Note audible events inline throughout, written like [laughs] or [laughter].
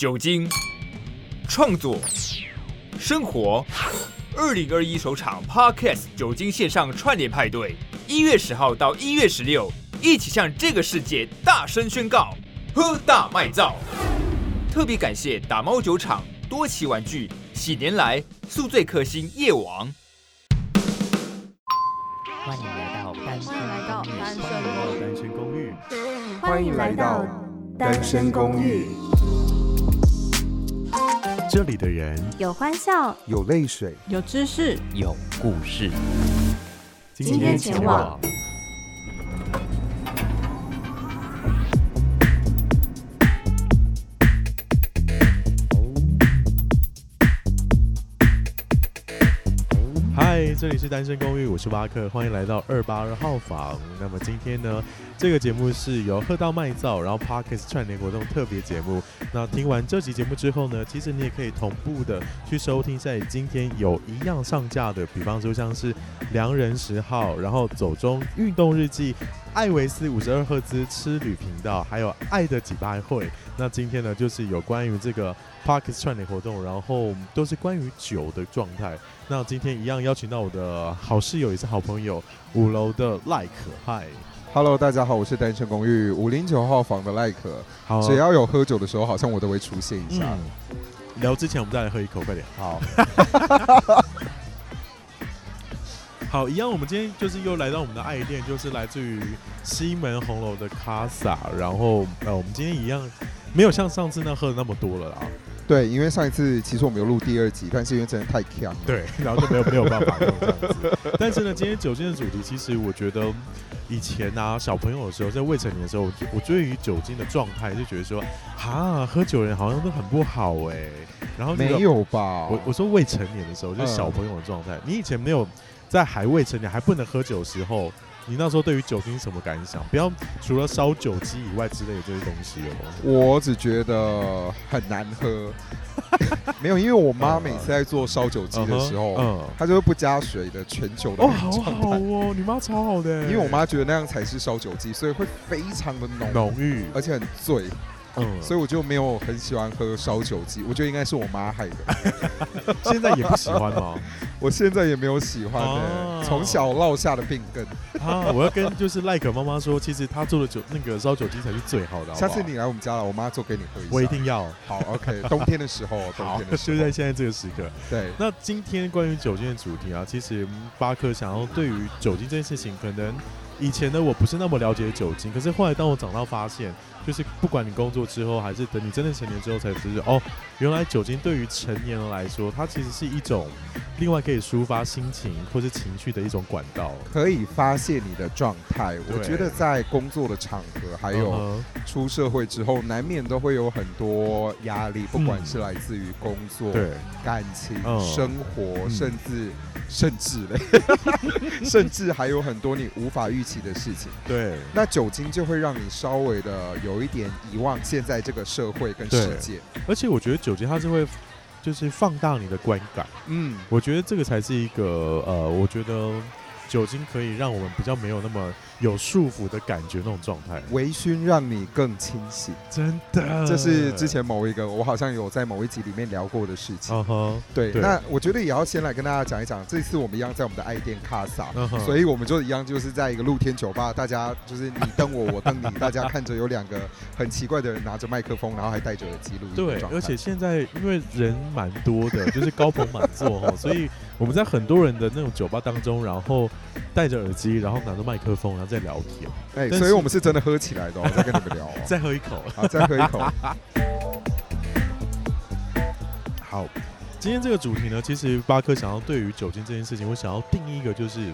酒精、创作、生活。二零二一首场 Podcast 酒精线上串联派对，一月十号到一月十六，一起向这个世界大声宣告：喝大卖造！特别感谢打猫酒厂、多奇玩具、喜年来、宿醉克星夜王。欢迎来到单身公寓。欢迎来到单身公寓。这里的人有欢笑，有泪水，有知识，有故事。今天前往。这里是单身公寓，我是巴克，欢迎来到二八二号房。那么今天呢，这个节目是由喝到卖造，然后 parkas 串联活动特别节目。那听完这集节目之后呢，其实你也可以同步的去收听在今天有一样上架的，比方说像是良人十号，然后走中运动日记，艾维斯五十二赫兹吃旅频道，还有爱的几拜会。那今天呢，就是有关于这个 Parkes 串联活动，然后都是关于酒的状态。那今天一样邀请到我的好室友也是好朋友，五楼的赖可，嗨。Hello，大家好，我是单身公寓五零九号房的赖可。好，只要有喝酒的时候，好像我都会出现一下。嗯、聊之前，我们再来喝一口，快点。好。好，一样，我们今天就是又来到我们的爱店，就是来自于西门红楼的卡萨。然后，呃，我们今天一样没有像上次那喝的那么多了啦。对，因为上一次其实我们有录第二集，但是因为真的太强了，对，[laughs] 然后就没有没有办法用这样子。但是呢，今天酒精的主题，其实我觉得以前啊，小朋友的时候，在未成年的时候，我对于酒精的状态就觉得说，啊，喝酒人好像都很不好哎、欸。然后、这个、没有吧？我我说未成年的时候，就是小朋友的状态、嗯。你以前没有在还未成年还不能喝酒的时候。你那时候对于酒精什么感想？不要除了烧酒鸡以外之类的这些东西哦。我只觉得很难喝，[laughs] 没有，因为我妈每次在做烧酒鸡的时候，嗯，她就会不加水的全酒的。哦，好好哦，你妈超好的。因为我妈觉得那样才是烧酒鸡，所以会非常的浓浓郁，而且很醉。嗯，所以我就没有很喜欢喝烧酒鸡，我觉得应该是我妈害的。[laughs] 现在也不喜欢吗？[laughs] 我现在也没有喜欢的，从、啊、小落下的病根。啊，我要跟就是赖可妈妈说，其实她做的酒那个烧酒鸡才是最好的好好。下次你来我们家了，我妈做给你喝一下。我一定要。好，OK。冬天的时候，[laughs] 冬天的时候，就在现在这个时刻。对。那今天关于酒精的主题啊，其实巴克想要对于酒精这件事情，可能以前呢我不是那么了解酒精，可是后来当我长大发现。就是不管你工作之后，还是等你真的成年之后，才知道哦，原来酒精对于成年人来说，它其实是一种另外可以抒发心情或是情绪的一种管道，可以发泄你的状态。我觉得在工作的场合，还有出社会之后，难免都会有很多压力，不管是来自于工作、对感情、生活，甚至甚至嘞，[laughs] 甚至还有很多你无法预期的事情。对，那酒精就会让你稍微的有。有一点遗忘现在这个社会跟世界，而且我觉得酒精它是会，就是放大你的观感。嗯，我觉得这个才是一个呃，我觉得酒精可以让我们比较没有那么。有束缚的感觉，那种状态，微醺让你更清醒，真的。这是之前某一个，我好像有在某一集里面聊过的事情。Uh -huh, 对，对，那我觉得也要先来跟大家讲一讲，这次我们一样在我们的爱店卡萨，uh -huh. 所以我们就一样就是在一个露天酒吧，大家就是你瞪我，我瞪你，大家看着有两个很奇怪的人拿着麦克风，然后还戴着耳机录音。对，而且现在因为人蛮多的，就是高朋满座哈，所以我们在很多人的那种酒吧当中，然后戴着耳机，然后拿着麦克风，然后在聊天，哎、欸，所以我们是真的喝起来的、[laughs] 我再跟你们聊、[laughs] 喔，再喝一口，好，再喝一口。好，今天这个主题呢，其实巴克想要对于酒精这件事情，我想要定义一个，就是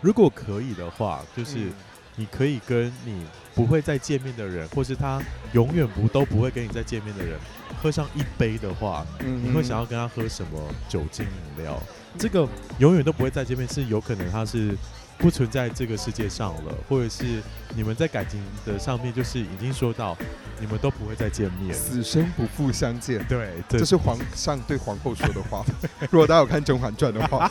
如果可以的话，就是你可以跟你不会再见面的人，或是他永远不都不会跟你再见面的人，喝上一杯的话，你会想要跟他喝什么酒精饮料？这个永远都不会再见面，是有可能他是不存在这个世界上了，或者是你们在感情的上面就是已经说到你们都不会再见面，死生不复相见。对，这是皇上对皇后说的话。[laughs] 如果大家有看《甄嬛传》的话，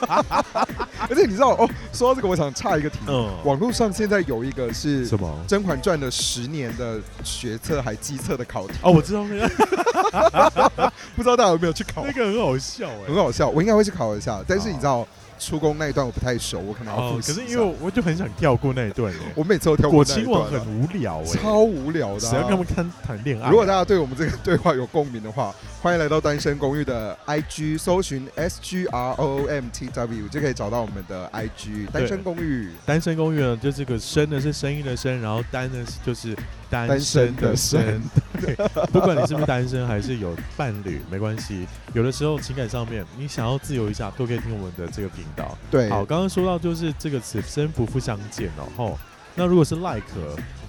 [laughs] 而且你知道哦，说到这个，我想插一个题。嗯，网络上现在有一个是什么《甄嬛传》的十年的学测还机测的考题哦，我知道那个，[laughs] 不知道大家有没有去考？那个很好笑哎，很好笑，我应该会去考一下。但是你知道。出宫那一段我不太熟，我可能要复习、哦。可是因为我就很想跳过那一段我每次都跳过那一段。果亲王很无聊哎，超无聊的。谁要跟他们谈谈恋爱？如果大家对我们这个对话有共鸣的话，欢迎来到单身公寓的 IG，搜寻 S G R O O M T W 就可以找到我们的 IG 单身公寓。单身公寓呢，就这个声呢是声音的声，然后单呢就是单身的身。对，[laughs] 不管你是不是单身还是有伴侣，没关系。有的时候情感上面你想要自由一下，都可以听我们的这个频道。对，好，刚刚说到就是这个词生不复相见哦。吼，那如果是 like，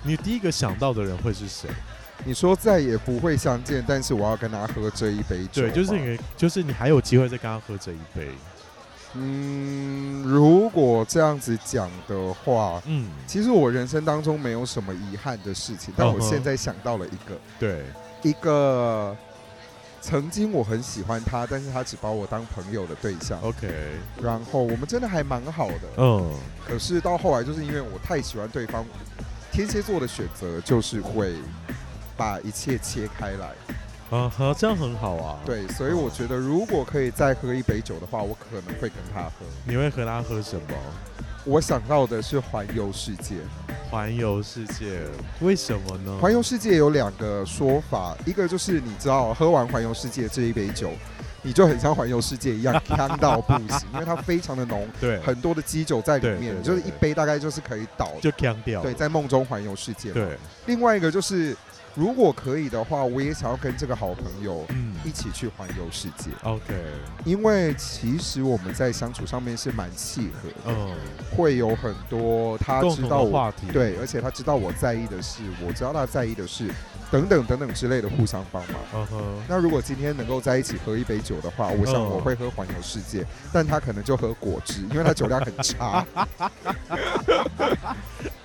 你第一个想到的人会是谁？你说再也不会相见，但是我要跟他喝这一杯酒。对，就是因为就是你还有机会再跟他喝这一杯。嗯，如果这样子讲的话，嗯，其实我人生当中没有什么遗憾的事情，但我现在想到了一个，对，一个曾经我很喜欢他，但是他只把我当朋友的对象。OK，然后我们真的还蛮好的，嗯，可是到后来就是因为我太喜欢对方，天蝎座的选择就是会把一切切开来。啊哈，这样很好啊。对，所以我觉得如果可以再喝一杯酒的话，我可能会跟他喝。你会和他喝什么？我想到的是环游世界。环游世界，为什么呢？环游世界有两个说法，一个就是你知道，喝完环游世界这一杯酒，你就很像环游世界一样，香到不行，因为它非常的浓，[laughs] 对，很多的基酒在里面，就是一杯大概就是可以倒，就锵掉。对，在梦中环游世界。对，另外一个就是。如果可以的话，我也想要跟这个好朋友一起去环游世界。OK，因为其实我们在相处上面是蛮契合的，嗯，会有很多他知道我话题，对，而且他知道我在意的事，我知道他在意的事，等等等等之类的互相帮忙。嗯哼，那如果今天能够在一起喝一杯酒的话，我想我会喝环游世界，但他可能就喝果汁，因为他酒量很差。[laughs]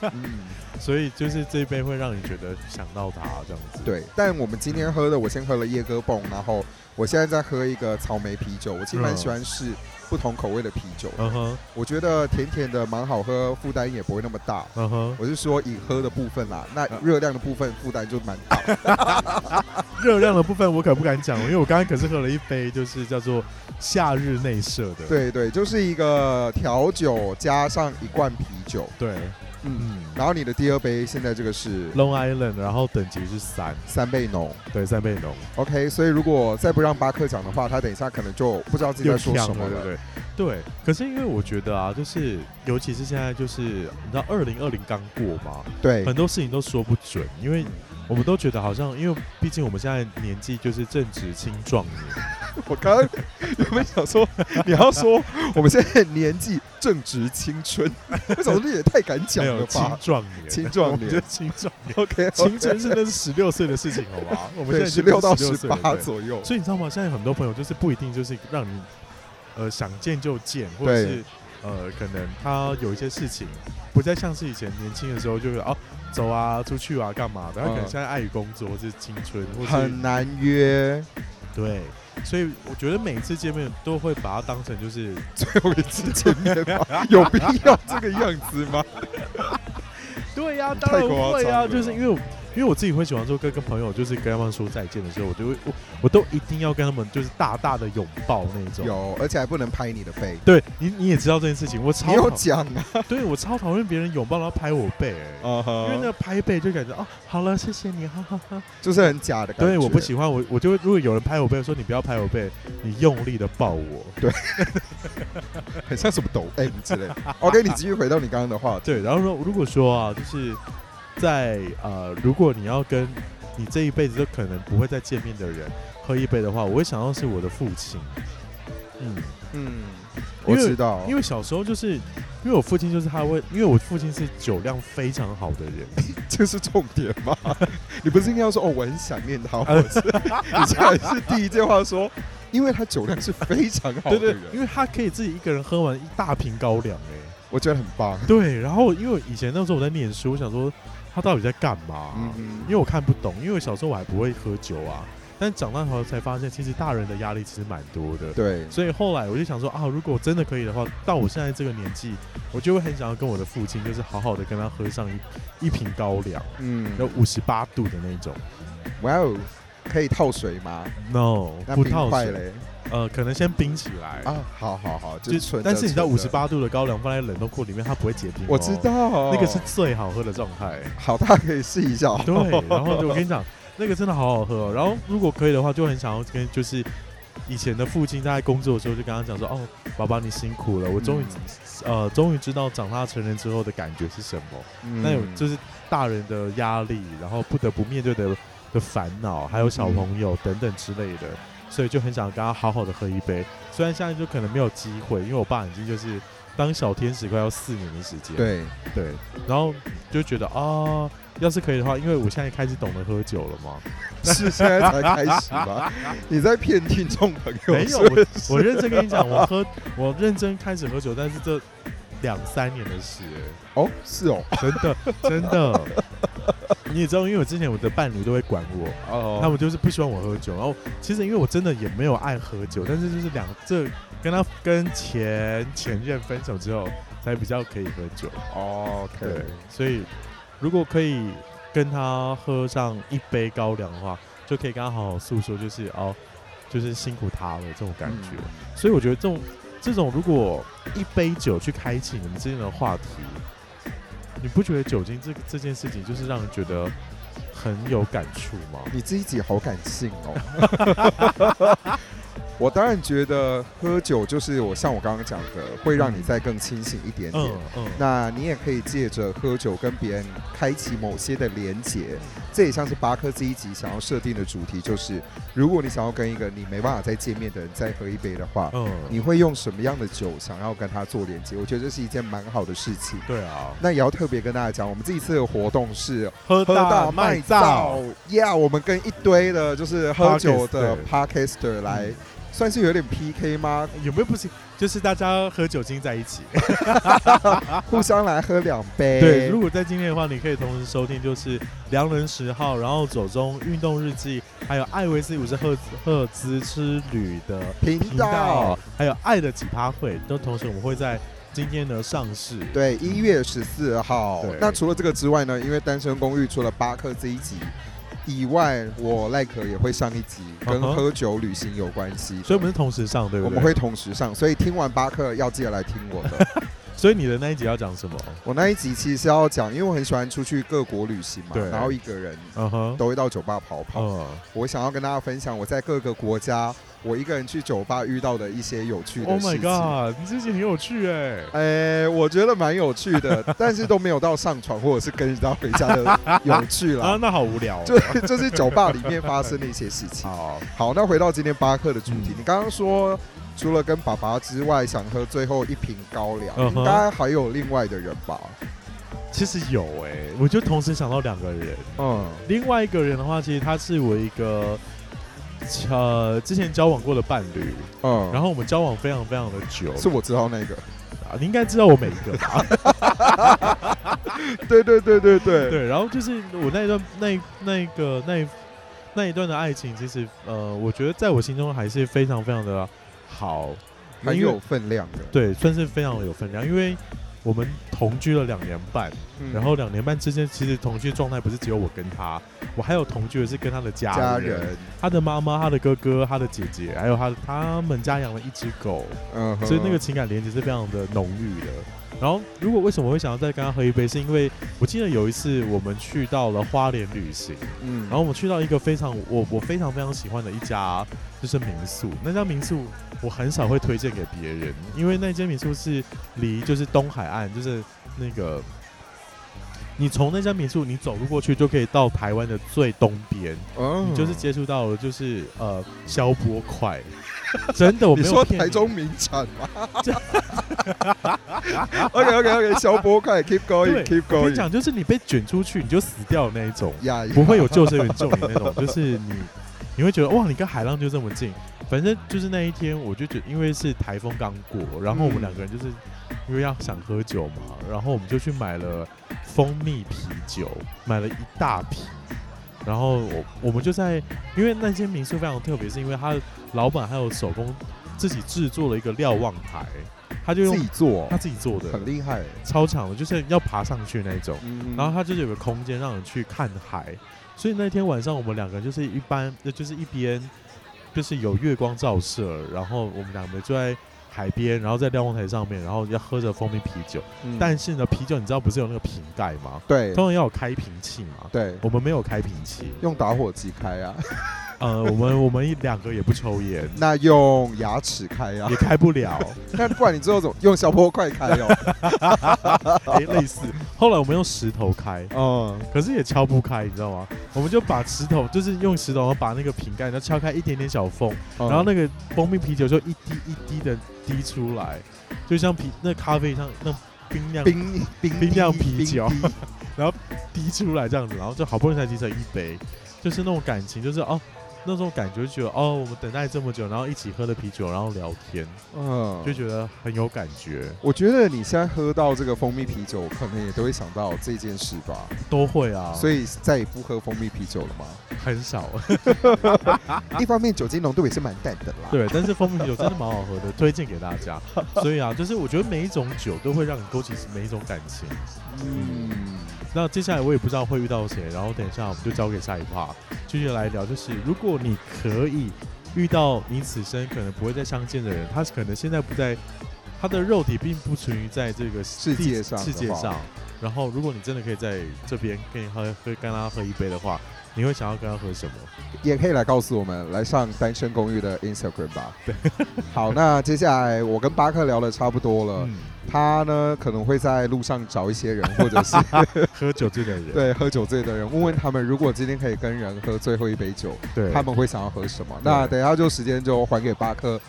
嗯。所以就是这一杯会让你觉得想到它这样子。对，但我们今天喝的，我先喝了椰哥蹦，然后我现在在喝一个草莓啤酒。我其实蛮喜欢试不同口味的啤酒。嗯哼，我觉得甜甜的蛮好喝，负担也不会那么大。嗯哼，我是说以喝的部分啦，那热量的部分负担就蛮大。[laughs] 热量的部分我可不敢讲，因为我刚刚可是喝了一杯，就是叫做夏日内设的。对对，就是一个调酒加上一罐啤酒。对。嗯，然后你的第二杯现在这个是？Long Island，然后等级是三。三倍浓，对，三倍浓。OK，所以如果再不让巴克讲的话，他等一下可能就不知道自己在说什么了，对不对？对，可是因为我觉得啊，就是尤其是现在，就是你知道二零二零刚过嘛，对，很多事情都说不准，因为我们都觉得好像，因为毕竟我们现在年纪就是正值青壮年。[laughs] 我刚刚有没有想说，你要说我们现在年纪正值青春，[laughs] 这种也太敢讲了吧？青壮年，青壮年，青壮年。[laughs] OK，青春是那是十六岁的事情，好不好？我们现在十六到十八左右。所以你知道吗？现在很多朋友就是不一定就是让你呃想见就见，或者是呃可能他有一些事情不再像是以前年轻的时候，就是哦走啊出去啊干嘛的，他可能现在碍于工作或是青春，或是很难约。对。所以我觉得每一次见面都会把它当成就是最后一次见面吗？[laughs] 有必要这个样子吗？对呀、啊，当然会啊，就是因为。因为我自己会喜欢说跟跟朋友，就是跟他们说再见的时候，我就会我我都一定要跟他们就是大大的拥抱那种。有，而且还不能拍你的背。对，你你也知道这件事情，我超有讲啊。[laughs] 对，我超讨厌别人拥抱然后拍我背，哎、uh -huh，因为那个拍背就感觉哦，好了，谢谢你，哈哈哈，就是很假的感觉。对，我不喜欢，我我就会如果有人拍我背，说你不要拍我背，你用力的抱我，对，[laughs] 很像什么抖 M 之类的。OK，你继续回到你刚刚的话。对，然后说如果说啊，就是。在呃，如果你要跟你这一辈子都可能不会再见面的人喝一杯的话，我会想到是我的父亲。嗯嗯，我知道，因为小时候就是因为我父亲就是他会，因为我父亲是酒量非常好的人，[laughs] 这是重点吗？[laughs] 你不是应该要说哦，我很想念他，或者是 [laughs] 你现在是第一句话说，因为他酒量是非常好的人，对对，因为他可以自己一个人喝完一大瓶高粱，哎，我觉得很棒。对，然后因为以前那时候我在念书，我想说。他到底在干嘛？嗯，因为我看不懂，因为小时候我还不会喝酒啊。但长大后才发现，其实大人的压力其实蛮多的。对，所以后来我就想说啊，如果真的可以的话，到我现在这个年纪，我就会很想要跟我的父亲，就是好好的跟他喝上一一瓶高粱，嗯，有五十八度的那种。哇哦，可以套水吗？No，不套水嘞。呃，可能先冰起来啊。好好好，就是纯。但是你知道五十八度的高粱放在冷冻库里面，它不会结冰。我知道，那个是最好喝的状态。好，大家可以试一下。对，然后我跟你讲。那个真的好好喝哦，然后如果可以的话，就很想要跟就是以前的父亲在工作的时候，就跟他讲说：“哦，爸爸你辛苦了，我终于、嗯、呃终于知道长大成人之后的感觉是什么。嗯、那有就是大人的压力，然后不得不面对的的烦恼，还有小朋友等等之类的，嗯、所以就很想跟他好好的喝一杯。虽然现在就可能没有机会，因为我爸已经就是当小天使快要四年的时间。对对，然后就觉得啊。哦要是可以的话，因为我现在开始懂得喝酒了嘛，[laughs] 是现在才开始吗？你在骗听众朋友？没有，我我认真跟你讲，我喝，我认真开始喝酒，但是这两三年的事，哦，是哦，真的真的，[laughs] 你也知道，因为我之前我的伴侣都会管我，哦，他们就是不喜欢我喝酒，然后其实因为我真的也没有爱喝酒，但是就是两这跟他跟前前任分手之后，才比较可以喝酒。哦，OK，对，所以。如果可以跟他喝上一杯高粱的话，就可以跟他好好诉说，就是哦，就是辛苦他了这种感觉。嗯、所以我觉得这种这种，如果一杯酒去开启你们之间的话题，你不觉得酒精这这件事情就是让人觉得很有感触吗？你自己好感性哦。[laughs] 我当然觉得喝酒就是我像我刚刚讲的，会让你再更清醒一点点。嗯嗯。那你也可以借着喝酒跟别人开启某些的连结，这也像是巴克这一集想要设定的主题，就是如果你想要跟一个你没办法再见面的人再喝一杯的话，嗯，你会用什么样的酒想要跟他做连接？我觉得这是一件蛮好的事情。对啊。那也要特别跟大家讲，我们这一次的活动是喝大卖造呀，我们跟一堆的就是喝酒的 Podcaster 来。嗯算是有点 PK 吗？有没有不行？就是大家喝酒精在一起，[laughs] 互相来喝两杯。对，如果在今天的话，你可以同时收听，就是良人十号，然后走中运动日记，还有艾维斯五十赫赫兹之旅的频道，还有爱的奇葩会，都同时我们会在今天的上市。对，一月十四号。那除了这个之外呢？因为单身公寓除了巴克这一集。以外，我赖可也会上一集跟喝酒旅行有关系，所以我们是同时上，对不对？我们会同时上，所以听完巴克要记得来听我的。[laughs] 所以你的那一集要讲什么？我那一集其实是要讲，因为我很喜欢出去各国旅行嘛，然后一个人都会到酒吧跑跑。Uh huh. 我想要跟大家分享我在各个国家。我一个人去酒吧遇到的一些有趣的事情。Oh my god！你自己很有趣哎。哎，我觉得蛮有趣的，但是都没有到上床或者是跟人家回家的有趣了。[laughs] 啊，那好无聊。就 [laughs] 就是酒吧里面发生的一些事情。[laughs] 好，好，那回到今天巴克的主题，你刚刚说除了跟爸爸之外，想喝最后一瓶高粱，应该还有另外的人吧？其实有哎，我就同时想到两个人。嗯，另外一个人的话，其实他是我一个。呃，之前交往过的伴侣，嗯，然后我们交往非常非常的久，是我知道那个啊，你应该知道我每一个吧？[laughs] 对对对对对 [laughs] 对，然后就是我那一段那那个那那一段的爱情，其实呃，我觉得在我心中还是非常非常的好，很有分量的，对，算是非常有分量，因为。我们同居了两年半，嗯、然后两年半之间，其实同居状态不是只有我跟他，我还有同居的是跟他的家人，家人他的妈妈、他的哥哥、他的姐姐，还有他他们家养了一只狗，嗯，所以那个情感连接是非常的浓郁的。然后，如果为什么我会想要再跟他喝一杯，是因为我记得有一次我们去到了花莲旅行，嗯，然后我们去到一个非常我我非常非常喜欢的一家就是民宿，那家民宿。我很少会推荐给别人，因为那间民宿是离就是东海岸，就是那个你从那家民宿你走路过去就可以到台湾的最东边，嗯，你就是接触到了就是呃消波块，[laughs] 真的我没有你。说台中名产吗？[laughs] OK OK OK，消波快，keep going，keep going。我跟你讲，就是你被卷出去你就死掉的那一种，不会有救生员救你那种，[laughs] 就是你你会觉得哇，你跟海浪就这么近。反正就是那一天，我就觉得，因为是台风刚过，然后我们两个人就是因为要想喝酒嘛，然后我们就去买了蜂蜜啤酒，买了一大瓶，然后我我们就在，因为那间民宿非常特别，是因为他老板还有手工自己制作了一个瞭望台，他就用自己做，他自己做的，很厉害，超强的，就是要爬上去那种。嗯、然后他就是有个空间让你去看海，所以那天晚上我们两个人就是一般，就是一边就是有月光照射，然后我们两个就在。海边，然后在瞭望台上面，然后要喝着蜂蜜啤酒。嗯、但是呢，啤酒你知道不是有那个瓶盖吗？对，通常要有开瓶器嘛。对，我们没有开瓶器，用打火机开啊。呃，我们我们一两个也不抽烟，那用牙齿开啊，也开不了。[laughs] 那不然你最后怎么用小破块开哦？[laughs] 哎，类似。后来我们用石头开，嗯，可是也敲不开，你知道吗？我们就把石头，就是用石头，把那个瓶盖，然后敲开一点点小缝，然后那个蜂蜜啤酒就一滴一滴的滴出来，就像啤那咖啡像那冰凉冰冰冰酿啤酒，[laughs] 然后滴出来这样子，然后就好不容易才滴成一杯，就是那种感情，就是哦。那种感觉就觉得哦，我们等待这么久，然后一起喝了啤酒，然后聊天，嗯，就觉得很有感觉。我觉得你现在喝到这个蜂蜜啤酒，可能也都会想到这件事吧？都会啊。所以再也不喝蜂蜜啤酒了吗？很少。[laughs] 一方面酒精浓度也是蛮淡的啦。对，但是蜂蜜啤酒真的蛮好喝的，推荐给大家。所以啊，就是我觉得每一种酒都会让你勾起每一种感情。嗯。那接下来我也不知道会遇到谁，然后等一下我们就交给下一趴，继续来聊。就是如果你可以遇到你此生可能不会再相见的人，他可能现在不在，他的肉体并不存于在这个世界上。世界上，然后如果你真的可以在这边跟你喝喝跟他喝一杯的话，你会想要跟他喝什么？也可以来告诉我们，来上单身公寓的 Instagram 吧。对，[laughs] 好，那接下来我跟巴克聊的差不多了。嗯他呢可能会在路上找一些人，或者是 [laughs] 喝酒醉的人。对，喝酒醉的人，问问他们，如果今天可以跟人喝最后一杯酒，对，他们会想要喝什么？那等一下就时间就还给巴克，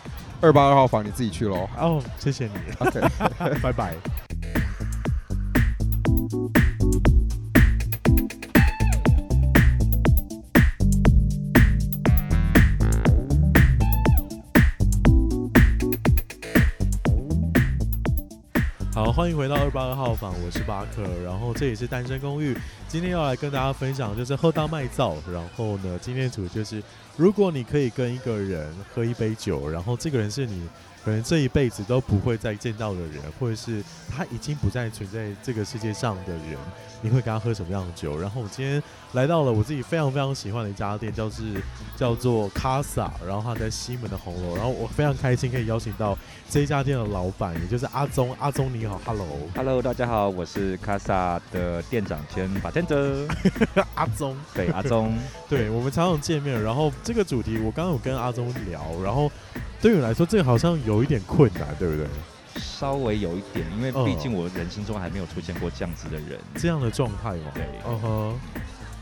二八二号房，你自己去喽。哦，谢谢你。OK，[laughs] 拜拜。欢迎回到二八二号房，我是巴克，然后这里是单身公寓。今天要来跟大家分享就是喝到卖造，然后呢，今天主就是如果你可以跟一个人喝一杯酒，然后这个人是你可能这一辈子都不会再见到的人，或者是他已经不再存在这个世界上的人。你会跟他喝什么样的酒？然后我今天来到了我自己非常非常喜欢的一家店，叫是叫做 Casa，然后他在西门的红楼。然后我非常开心可以邀请到这一家店的老板，也就是阿宗。阿宗你好，Hello，Hello，大家好，我是 Casa 的店长兼 bartender [laughs] 阿宗。对，阿宗，[laughs] 对，我们常常见面。然后这个主题我刚刚有跟阿宗聊，然后对你来说这个好像有一点困难，对不对？稍微有一点，因为毕竟我人生中还没有出现过这样子的人，这样的状态嘛。对，嗯哼。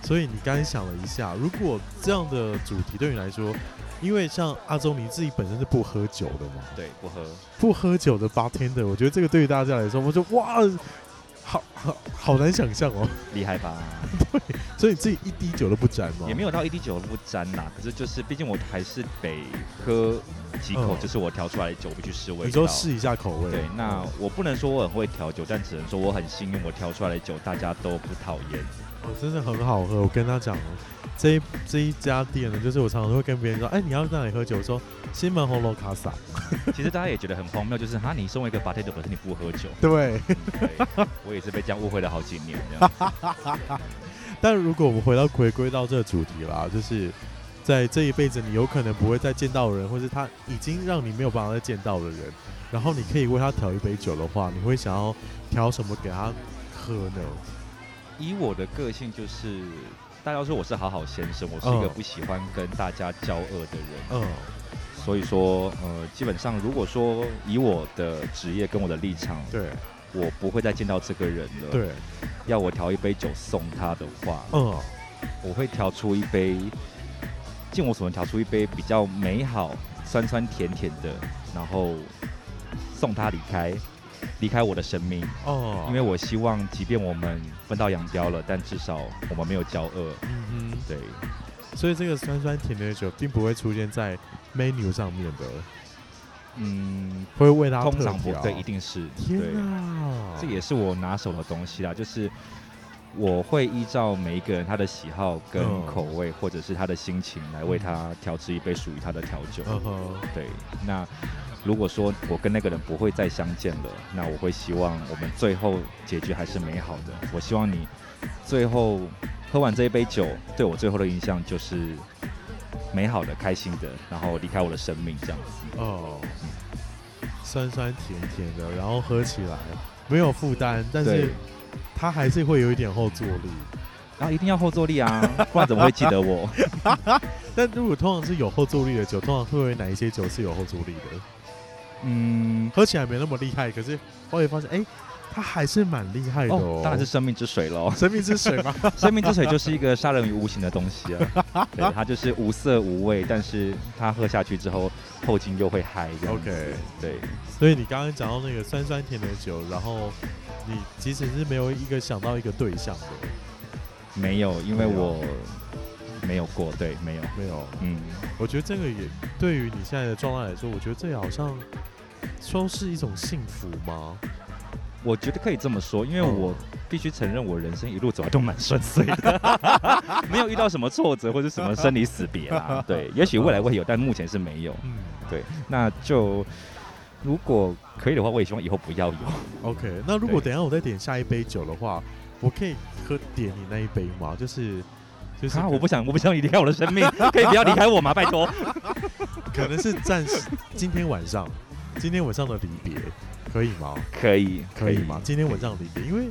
所以你刚才想了一下，如果这样的主题对你来说，因为像阿周你自己本身是不喝酒的嘛？对，不喝，不喝酒的 bartender，我觉得这个对于大家来说，我说哇。好好好难想象哦，[laughs] 厉害吧？[laughs] 对，所以你自己一滴酒都不沾吗？也没有到一滴酒都不沾呐。可是就是，毕竟我还是得喝几口，就是我调出来的酒，不去试味。你说试一下口味。对，那我不能说我很会调酒，但只能说我很幸运，我调出来的酒大家都不讨厌。哦，真的很好喝。我跟他讲，这一这一家店呢，就是我常常会跟别人说，哎，你要在哪里喝酒？我说西门红楼卡萨。[laughs] 其实大家也觉得很荒谬，就是哈，你送一个 bartender，可是你不喝酒。对，对，我也是被这样误会了好几年。[laughs] 但如果我们回到回归到这个主题啦，就是在这一辈子，你有可能不会再见到的人，或是他已经让你没有办法再见到的人，然后你可以为他调一杯酒的话，你会想要调什么给他喝呢？以我的个性，就是大家说我是好好先生，我是一个不喜欢跟大家交恶的人。嗯，所以说，呃，基本上如果说以我的职业跟我的立场，对，我不会再见到这个人了。对，要我调一杯酒送他的话，嗯，我会调出一杯，尽我所能调出一杯比较美好、酸酸甜甜的，然后送他离开。离开我的生命哦，因为我希望，即便我们分道扬镳了，但至少我们没有交恶。嗯嗯，对。所以这个酸酸甜甜的酒并不会出现在 menu 上面的。嗯，会为他通常不对，一定是。天啊，这也是我拿手的东西啦。就是我会依照每一个人他的喜好跟口味，或者是他的心情来为他调制一杯属于他的调酒。对，那如果说我跟那个人不会再相见了，那我会希望我们最后结局还是美好的。我希望你最后喝完这一杯酒，对我最后的印象就是美好的、开心的，然后离开我的生命这样子。哦，酸酸甜甜的，然后喝起来没有负担，但是。他还是会有一点后坐力，然后、啊、一定要后坐力啊，[laughs] 不然怎么会记得我？[laughs] 但如果通常是有后坐力的酒，通常会不会哪一些酒是有后坐力的？嗯，喝起来没那么厉害，可是后来发现，哎、欸，它还是蛮厉害的哦，哦。当然是生命之水喽，[laughs] 生命之水嘛？[laughs] 生命之水就是一个杀人于无形的东西啊。[laughs] 对，它就是无色无味，但是它喝下去之后后劲又会嗨。OK，对。所以你刚刚讲到那个酸酸甜的酒，然后。你其实是没有一个想到一个对象的，没有，因为我没有过，对，没有，没有，嗯，我觉得这个也对于你现在的状态来说，我觉得这也好像说是一种幸福吗？我觉得可以这么说，因为我必须承认，我人生一路走来都蛮顺遂的，[laughs] 没有遇到什么挫折或者什么生离死别啦。[laughs] 对，也许未来会有，但目前是没有。嗯，对，那就。如果可以的话，我也希望以后不要有。OK，[laughs] 那如果等一下我再点下一杯酒的话，我可以喝点你那一杯吗？就是就是啊，我不想，我不想你离开我的生命，[laughs] 可以不要离开我吗？拜托。[laughs] 可能是暂时今天晚上，今天晚上的离别，可以吗？可以，可以吗？今天晚上离别，因为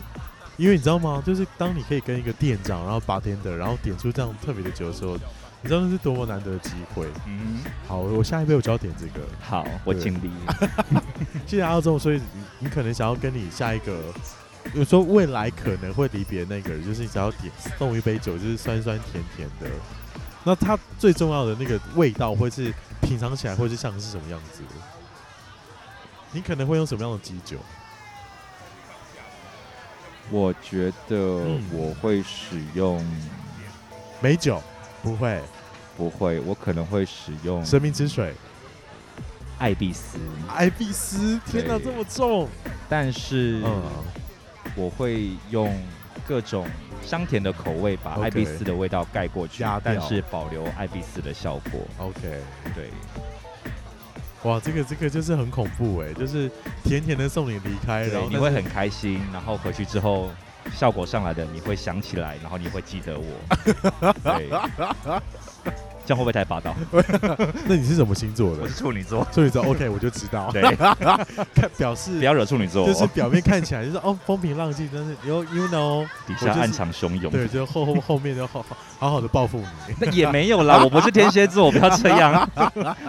因为你知道吗？就是当你可以跟一个店长，然后 bartender，然后点出这样特别的酒的时候。你知道那是多么难得的机会。嗯，好，我下一杯我就要点这个。好，我尽力。[laughs] 谢谢阿忠，所以你你可能想要跟你下一个，有说未来可能会离别那个人，就是你只要点送一杯酒，就是酸酸甜甜的。那它最重要的那个味道，会是品尝起来会是像是什么样子的？你可能会用什么样的基酒？我觉得我会使用美酒。不会，不会，我可能会使用生命之水，艾必斯，艾必斯，天哪，这么重！但是，嗯，我会用各种香甜的口味把艾比斯的味道盖过去，但是保留艾比斯的效果。OK，对。哇，这个这个就是很恐怖哎，就是甜甜的送你离开，然后你会很开心，然后回去之后。效果上来的，你会想起来，然后你会记得我。[laughs] 对，这样会不会太霸道？[laughs] 那你是什么星座的？我是处女座。处女座，OK，我就知道。对，看 [laughs] 表示不要惹处女座，就是表面看起来就是哦风平浪静，但是 you you know 底下暗藏汹涌。对，就后后后面就好好好好的报复你。那也没有啦，[laughs] 我不是天蝎座，我不要这样。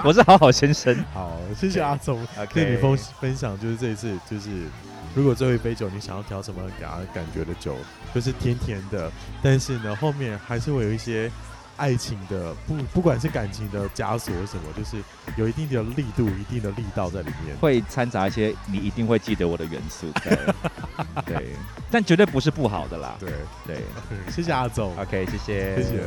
我是好好先生。好，谢谢阿忠，跟你分分享，就是这一次就是。如果最后一杯酒你想要调什么给他感觉的酒，就是甜甜的，但是呢后面还是会有一些爱情的，不不管是感情的枷锁什么，就是有一定的力度、一定的力道在里面，会掺杂一些你一定会记得我的元素，[laughs] 对，对，但绝对不是不好的啦，对。对，[laughs] 谢谢阿总，OK，谢谢，谢谢。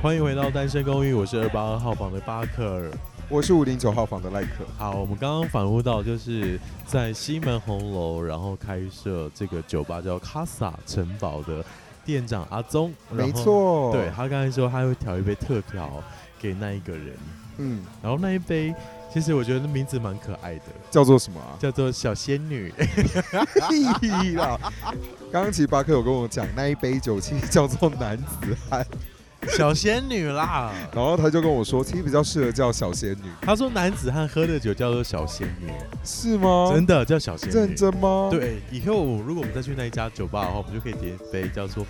欢迎回到单身公寓，我是二八二号房的巴克，我是五零九号房的赖克。好，我们刚刚反问到就是在西门红楼，然后开设这个酒吧叫卡萨城堡的店长阿宗。没错，对，他刚才说他会调一杯特调给那一个人，嗯，然后那一杯其实我觉得名字蛮可爱的，叫做什么啊？叫做小仙女。刚刚其实巴克有跟我讲，那一杯酒其实叫做男子汉。[laughs] 小仙女啦，然后他就跟我说，其实比较适合叫小仙女。他说男子汉喝的酒叫做小仙女，是吗？真的叫小仙女？认真吗？对，以后如果我们再去那一家酒吧的话，我们就可以点一杯叫做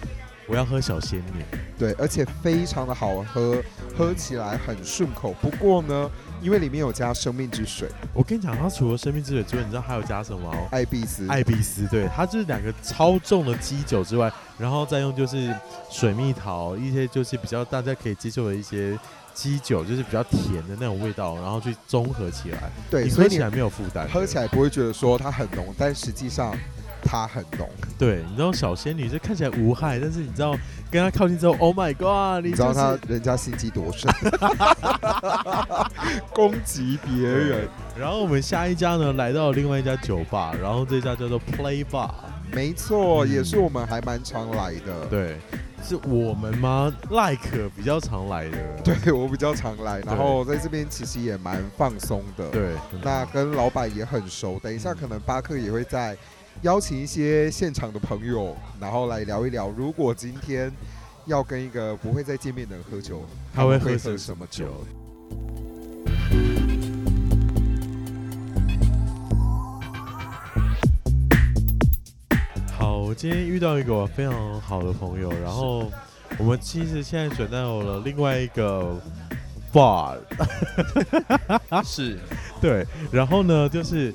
我要喝小仙女。对，而且非常的好喝，喝起来很顺口。不过呢。因为里面有加生命之水，我跟你讲，它除了生命之水之外，你知道还有加什么哦？艾碧斯，艾碧斯，对，它就是两个超重的基酒之外，然后再用就是水蜜桃一些就是比较大家可以接受的一些基酒，就是比较甜的那种味道，然后去综合起来，对，喝起来没有负担，喝起来不会觉得说它很浓，但实际上它很浓。对，你知道小仙女就看起来无害，但是你知道跟她靠近之后，[laughs] Oh my God！你、就是、你知道她人家心机多深，[laughs] 攻击别人。然后我们下一家呢，来到另外一家酒吧，然后这家叫做 Play Bar。没错，嗯、也是我们还蛮常来的。对。是我们吗？Like 比较常来的，对，我比较常来，然后在这边其实也蛮放松的。对，那跟老板也很熟。等一下可能巴克也会再邀请一些现场的朋友，然后来聊一聊。如果今天要跟一个不会再见面的人喝酒，他会喝什么酒？好我今天遇到一个非常好的朋友，然后我们其实现在转到了另外一个 bar，是，[laughs] 对，然后呢，就是，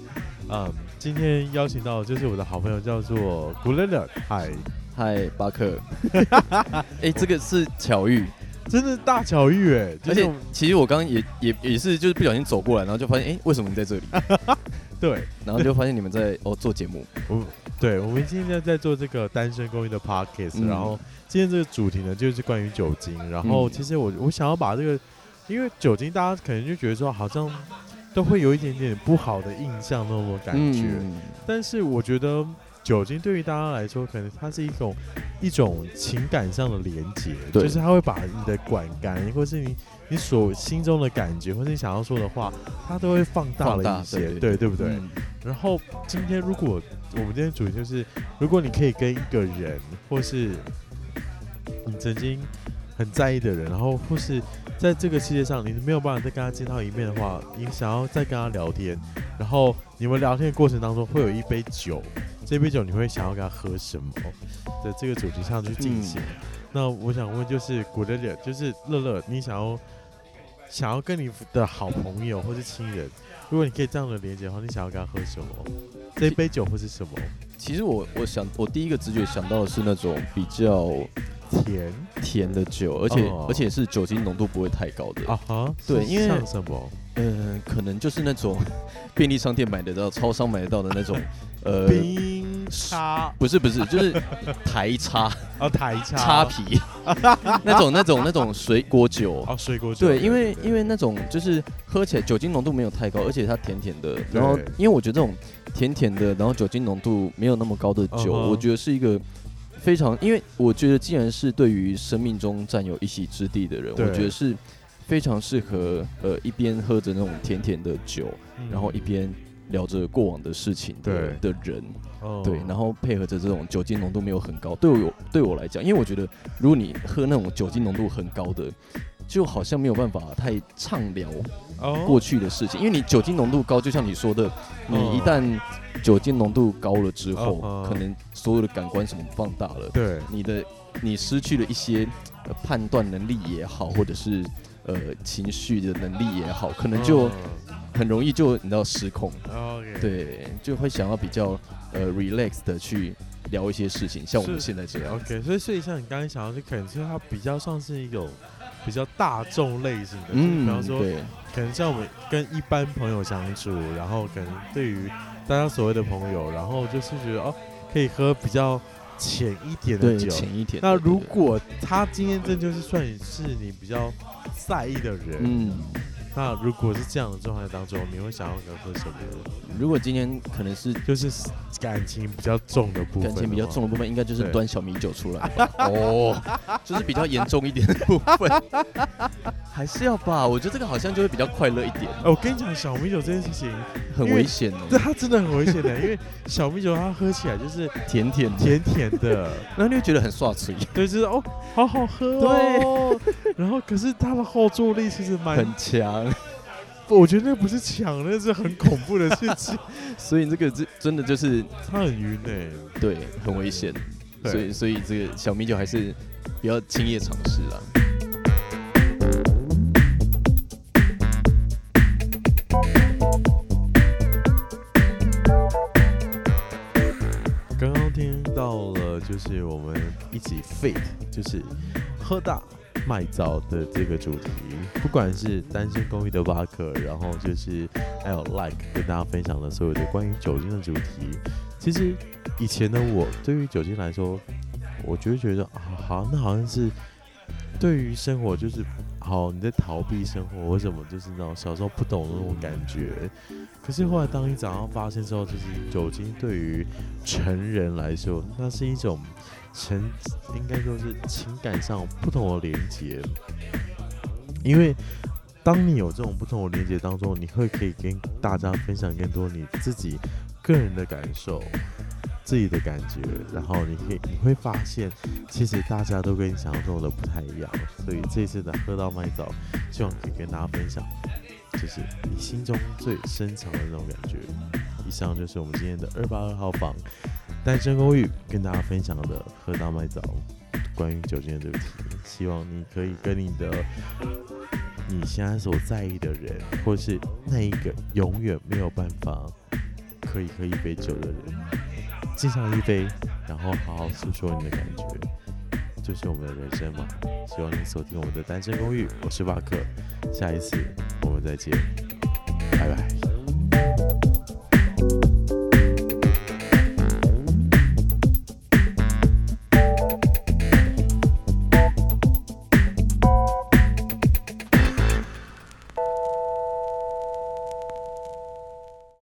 嗯，今天邀请到的就是我的好朋友叫做 Gulliver，嗨，嗨，巴克，哎、欸，这个是巧遇，真的大巧遇哎，而且其实我刚刚也也也是就是不小心走过来，然后就发现，哎、欸，为什么你在这里？[laughs] 对，然后就发现你们在哦做节目。我，[laughs] 对，我们今天在做这个单身公寓的 podcast，嗯，然后今天这个主题呢就是关于酒精。然后其实我我想要把这个，因为酒精大家可能就觉得说好像都会有一点点不好的印象那种感觉，嗯，但是我觉得酒精对于大家来说，可能它是一种一种情感上的连接，就是它会把你的管干，或是你。你所心中的感觉，或是你想要说的话，它都会放大了一些，对对，对不对？嗯、然后今天如果我们今天主题就是，如果你可以跟一个人，或是你曾经很在意的人，然后或是在这个世界上你没有办法再跟他见到一面的话，你想要再跟他聊天，然后你们聊天的过程当中会有一杯酒，这杯酒你会想要跟他喝什么？在这个主题上去进行。那我想问就是古乐乐，就是乐乐，你想要？想要跟你的好朋友或是亲人，如果你可以这样的连接的话，你想要跟他喝什么？这杯酒会是什么？其实我我想我第一个直觉想到的是那种比较甜。甜的酒，而且、哦、而且是酒精浓度不会太高的。啊哈。对，因为像什么？嗯、呃，可能就是那种 [laughs] 便利商店买得到、超商买得到的那种。呃，冰沙不是不是，就是台茶。[laughs] 哦，台茶。茶皮。[laughs] 那种那种那种水果酒。哦，水果酒。对，因为因为那种就是喝起来酒精浓度没有太高，而且它甜甜的。然后因为我觉得这种甜甜的，然后酒精浓度没有那么高的酒，我觉得是一个非常，因为我觉得既然是对于生命中占有一席之地的人，我觉得是非常适合呃一边喝着那种甜甜的酒，然后一边。聊着过往的事情的的人，对，然后配合着这种酒精浓度没有很高，对我对我来讲，因为我觉得如果你喝那种酒精浓度很高的，就好像没有办法太畅聊过去的事情，因为你酒精浓度高，就像你说的，你一旦酒精浓度高了之后，可能所有的感官什么放大了，对，你的你失去了一些判断能力也好，或者是呃情绪的能力也好，可能就。很容易就你知道失控.对，就会想要比较呃 relax 的去聊一些事情，像我们现在这样。OK，所以所以像你刚才想到，就可能是它比较像是一种比较大众类型的，嗯，比方说，可能像我们跟一般朋友相处，然后可能对于大家所谓的朋友，然后就是觉得哦，可以喝比较浅一点的酒，浅一点。那如果他今天这就是算是你比较在意的人，嗯。那如果是这样的状态当中，你会想要喝什么？如果今天可能是就是感情比较重的部分，感情比较重的部分，应该就是端小米酒出来 [laughs] 哦，[laughs] 就是比较严重一点的部分，[laughs] 还是要吧？我觉得这个好像就会比较快乐一点。我跟你讲，小米酒这件事情很危险哦，对，它真的很危险的，因为小米酒它喝起来就是甜甜甜甜的，然后你会觉得很爽脆，对，就是哦，好好喝哦，对，然后可是它的后坐力其实蛮很强。我觉得那不是抢，那是很恐怖的事情。[laughs] 所以这个真真的就是他很晕哎，对，很危险。所以所以这个小米酒还是不要轻易尝试啦。刚刚听到了，就是我们一起 fit，就是喝大。卖皂的这个主题，不管是单身公寓的巴克，然后就是还有 Like 跟大家分享的所有的关于酒精的主题，其实以前的我对于酒精来说，我就会觉得啊，好，那好像是对于生活就是好，你在逃避生活，为什么就是那种小时候不懂的那种感觉。可是后来当你早上发现之后，就是酒精对于成人来说，那是一种成应该说是情感上不同的连接，因为。当你有这种不同的连接当中，你会可以跟大家分享更多你自己个人的感受、自己的感觉，然后你可以你会发现，其实大家都跟你想象中的不太一样。所以这次的喝到麦早，希望可以跟大家分享，就是你心中最深藏的那种感觉。以上就是我们今天的二八二号房单身公寓跟大家分享的喝到麦早关于酒精的这个题，希望你可以跟你的。你现在所在意的人，或是那一个永远没有办法可以喝一杯酒的人，敬上一杯，然后好好诉说你的感觉，就是我们的人生嘛。希望你锁定我们的单身公寓，我是巴克，下一次我们再见，拜拜。